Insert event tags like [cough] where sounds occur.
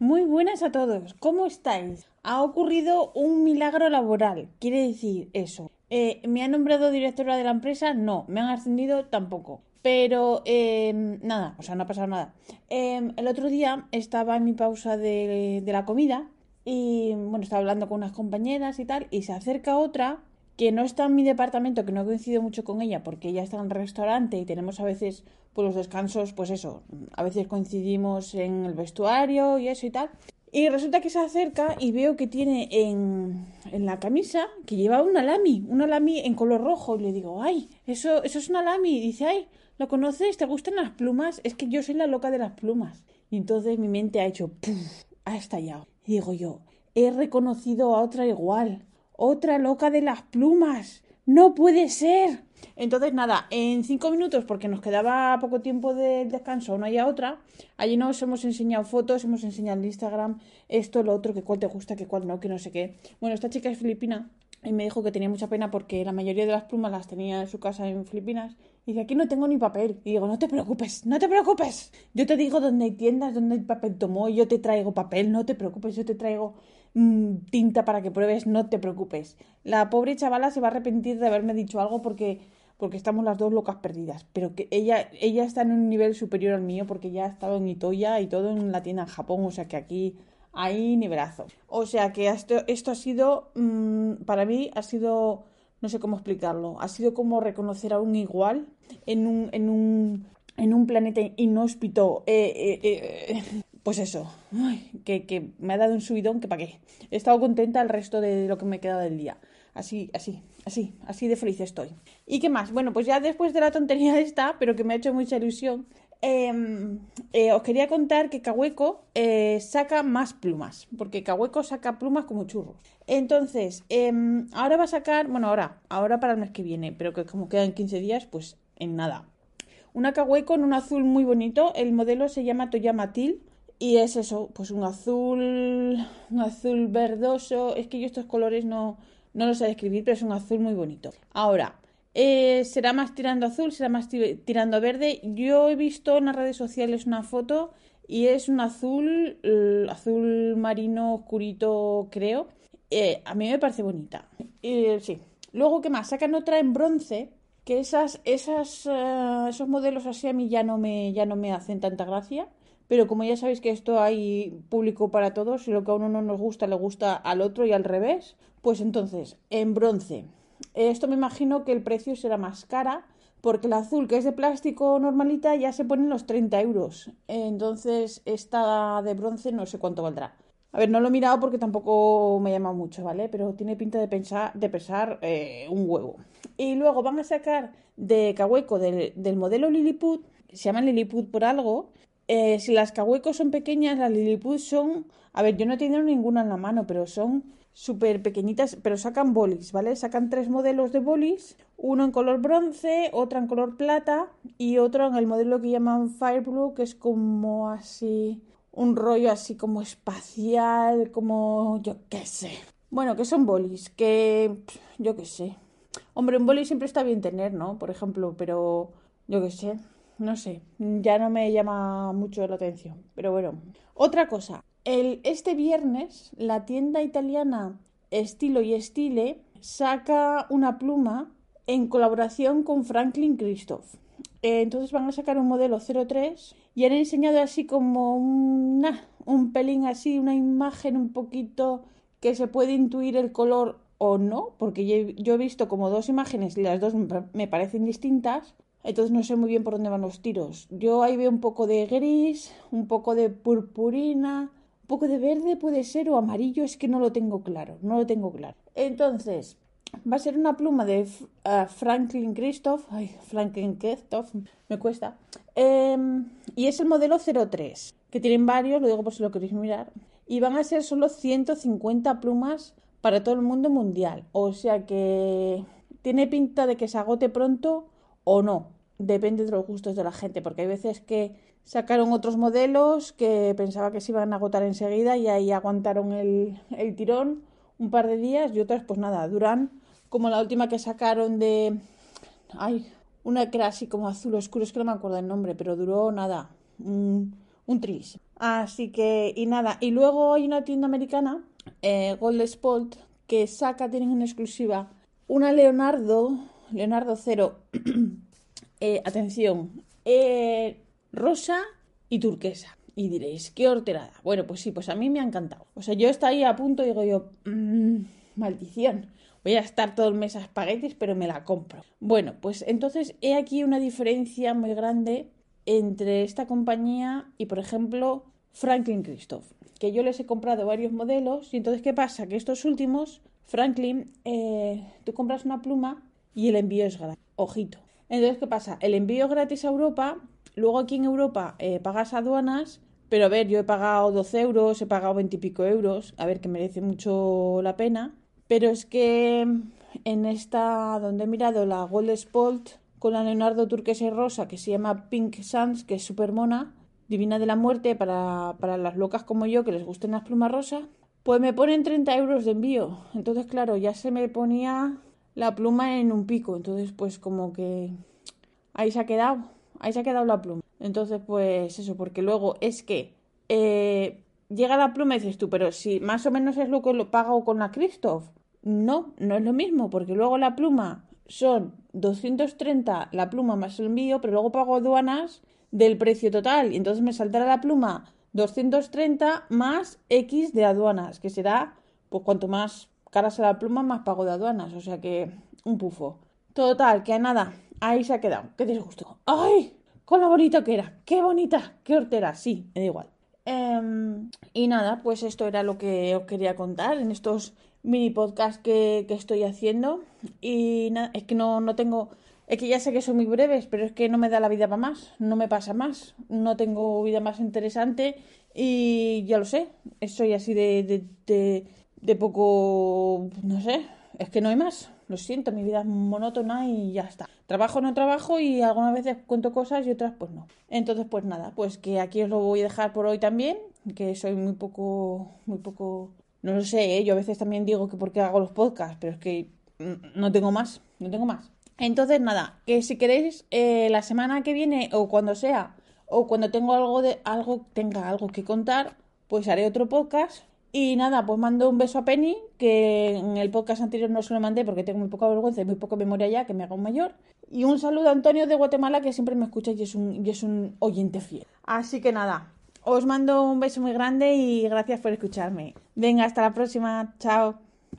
Muy buenas a todos, ¿cómo estáis? Ha ocurrido un milagro laboral, quiere decir eso. Eh, ¿Me han nombrado directora de la empresa? No, me han ascendido tampoco. Pero em, nada, o sea, no ha pasado nada. Em, el otro día estaba en mi pausa de, de la comida y bueno, estaba hablando con unas compañeras y tal, y se acerca otra que no está en mi departamento, que no coincido mucho con ella porque ella está en el restaurante y tenemos a veces pues los descansos, pues eso, a veces coincidimos en el vestuario y eso y tal. Y resulta que se acerca y veo que tiene en, en la camisa que lleva una lami, una lami en color rojo. Y le digo, ay, eso, eso es una lami. Y dice, ay, ¿lo conoces? ¿Te gustan las plumas? Es que yo soy la loca de las plumas. Y entonces mi mente ha hecho, ¡puf! ha estallado. Y digo yo, he reconocido a otra igual otra loca de las plumas. No puede ser. Entonces, nada, en cinco minutos, porque nos quedaba poco tiempo de descanso, una y otra, allí nos hemos enseñado fotos, hemos enseñado en Instagram esto, lo otro, que cuál te gusta, que cuál no, que no sé qué. Bueno, esta chica es filipina y me dijo que tenía mucha pena porque la mayoría de las plumas las tenía en su casa en Filipinas. Y dice, aquí no tengo ni papel. Y digo, no te preocupes, no te preocupes. Yo te digo dónde hay tiendas, dónde hay papel tomó, yo te traigo papel, no te preocupes, yo te traigo Mm, tinta para que pruebes, no te preocupes. La pobre chavala se va a arrepentir de haberme dicho algo porque porque estamos las dos locas perdidas, pero que ella ella está en un nivel superior al mío porque ya ha estado en Itoya y todo en la tienda en Japón, o sea que aquí hay nivelazo. O sea que esto, esto ha sido, mm, para mí, ha sido, no sé cómo explicarlo, ha sido como reconocer a un igual en un, en un, en un planeta inhóspito. Eh, eh, eh, pues eso, que, me ha dado un subidón que para qué. He estado contenta el resto de lo que me queda del día. Así, así, así, así de feliz estoy. ¿Y qué más? Bueno, pues ya después de la tontería [laughs] esta, pero que me ha hecho mucha ilusión, em, eh, os quería contar que Cahueco eh, saca más plumas, porque Cahueco saca plumas como churros. Entonces, em, ahora va a sacar, bueno, ahora, ahora para el mes que viene, pero que como quedan 15 días, pues en nada. Una Cahueco en un azul muy bonito, el modelo se llama Toyama Til y es eso, pues un azul, un azul verdoso. Es que yo estos colores no, no los sé describir, pero es un azul muy bonito. Ahora, eh, será más tirando azul, será más tirando verde. Yo he visto en las redes sociales una foto y es un azul, azul marino oscurito, creo. Eh, a mí me parece bonita. sí. Luego, ¿qué más? Sacan otra en bronce, que esas, esas, eh, esos modelos así a mí ya no me, ya no me hacen tanta gracia pero como ya sabéis que esto hay público para todos y lo que a uno no nos gusta le gusta al otro y al revés, pues entonces, en bronce. Esto me imagino que el precio será más cara porque el azul que es de plástico normalita ya se pone en los 30 euros. Entonces, esta de bronce no sé cuánto valdrá. A ver, no lo he mirado porque tampoco me llama mucho, ¿vale? Pero tiene pinta de, pensar, de pesar eh, un huevo. Y luego van a sacar de Cahueco del, del modelo Lilliput, se llaman Lilliput por algo, eh, si las cahuecos son pequeñas, las Lilliput son. A ver, yo no he tenido ninguna en la mano, pero son súper pequeñitas, pero sacan bolis, ¿vale? Sacan tres modelos de bolis, uno en color bronce, otro en color plata y otro en el modelo que llaman Fire Blue, que es como así, un rollo así como espacial, como yo qué sé. Bueno, que son bolis, que yo qué sé. Hombre, un boli siempre está bien tener, ¿no? Por ejemplo, pero yo qué sé no sé, ya no me llama mucho la atención. Pero bueno, otra cosa. El, este viernes la tienda italiana Estilo y Estile saca una pluma en colaboración con Franklin Christoph. Eh, entonces van a sacar un modelo 03 y han enseñado así como un, un pelín así, una imagen un poquito que se puede intuir el color o no, porque yo he visto como dos imágenes y las dos me parecen distintas, entonces no sé muy bien por dónde van los tiros. Yo ahí veo un poco de gris, un poco de purpurina, un poco de verde puede ser o amarillo, es que no lo tengo claro, no lo tengo claro. Entonces, va a ser una pluma de uh, Franklin Christoph, ay, Franklin Christoph, me cuesta. Em, y es el modelo 03, que tienen varios, lo digo por si lo queréis mirar. Y van a ser solo 150 plumas para todo el mundo mundial. O sea que tiene pinta de que se agote pronto o no. Depende de los gustos de la gente, porque hay veces que sacaron otros modelos que pensaba que se iban a agotar enseguida y ahí aguantaron el, el tirón un par de días y otras pues nada, duran como la última que sacaron de... Ay, una que era así como azul oscuro, es que no me acuerdo el nombre, pero duró nada, un, un trilísimo. Así que, y nada, y luego hay una tienda americana, eh, Gold Sport, que saca, tienen en exclusiva, una Leonardo, Leonardo Cero, [clears throat] eh, atención, eh, rosa y turquesa. Y diréis, qué horterada. Bueno, pues sí, pues a mí me ha encantado. O sea, yo estoy ahí a punto y digo yo, mmm, maldición. Voy a estar todo el mes a espaguetis, pero me la compro. Bueno, pues entonces he aquí una diferencia muy grande entre esta compañía y, por ejemplo, Franklin Christoph, que yo les he comprado varios modelos y entonces, ¿qué pasa? Que estos últimos, Franklin, eh, tú compras una pluma y el envío es gratis. Ojito. Entonces, ¿qué pasa? El envío gratis a Europa, luego aquí en Europa eh, pagas aduanas, pero a ver, yo he pagado 12 euros, he pagado 20 y pico euros, a ver, que merece mucho la pena, pero es que en esta, donde he mirado la Gold Sport, con la Leonardo turquesa y rosa que se llama Pink Sands, que es súper mona, divina de la muerte para, para las locas como yo que les gusten las plumas rosas, pues me ponen 30 euros de envío. Entonces, claro, ya se me ponía la pluma en un pico. Entonces, pues como que ahí se ha quedado, ahí se ha quedado la pluma. Entonces, pues eso, porque luego es que eh, llega la pluma y dices tú, pero si más o menos es lo que lo pago con la Christoph. No, no es lo mismo, porque luego la pluma son 230 la pluma más el envío, pero luego pago aduanas del precio total. Y entonces me saltará la pluma 230 más X de aduanas, que será, pues cuanto más cara sea la pluma, más pago de aduanas. O sea que un pufo. Total, que nada, ahí se ha quedado. Qué disgusto. ¡Ay! Con lo bonito que era. ¡Qué bonita! ¡Qué hortera! Sí, me da igual. Em, y nada, pues esto era lo que os quería contar en estos mini podcast que, estoy haciendo. Y nada, es que no, no tengo. Es que ya sé que son muy breves, pero es que no me da la vida para más, no me pasa más, no tengo vida más interesante y ya lo sé, soy así de, de poco, no sé, es que no hay más, lo siento, mi vida es monótona y ya está. Trabajo, no trabajo y algunas veces cuento cosas y otras pues no. Entonces pues nada, pues que aquí os lo voy a dejar por hoy también, que soy muy poco, muy poco no lo sé, ¿eh? yo a veces también digo que por qué hago los podcasts, pero es que no tengo más, no tengo más. Entonces, nada, que si queréis, eh, la semana que viene o cuando sea, o cuando tengo algo de algo, tenga algo que contar, pues haré otro podcast. Y nada, pues mando un beso a Penny, que en el podcast anterior no se lo mandé porque tengo muy poca vergüenza y muy poca memoria ya, que me haga un mayor. Y un saludo a Antonio de Guatemala, que siempre me escucha y es un, y es un oyente fiel. Así que nada, os mando un beso muy grande y gracias por escucharme. Venga, hasta la próxima. Chao.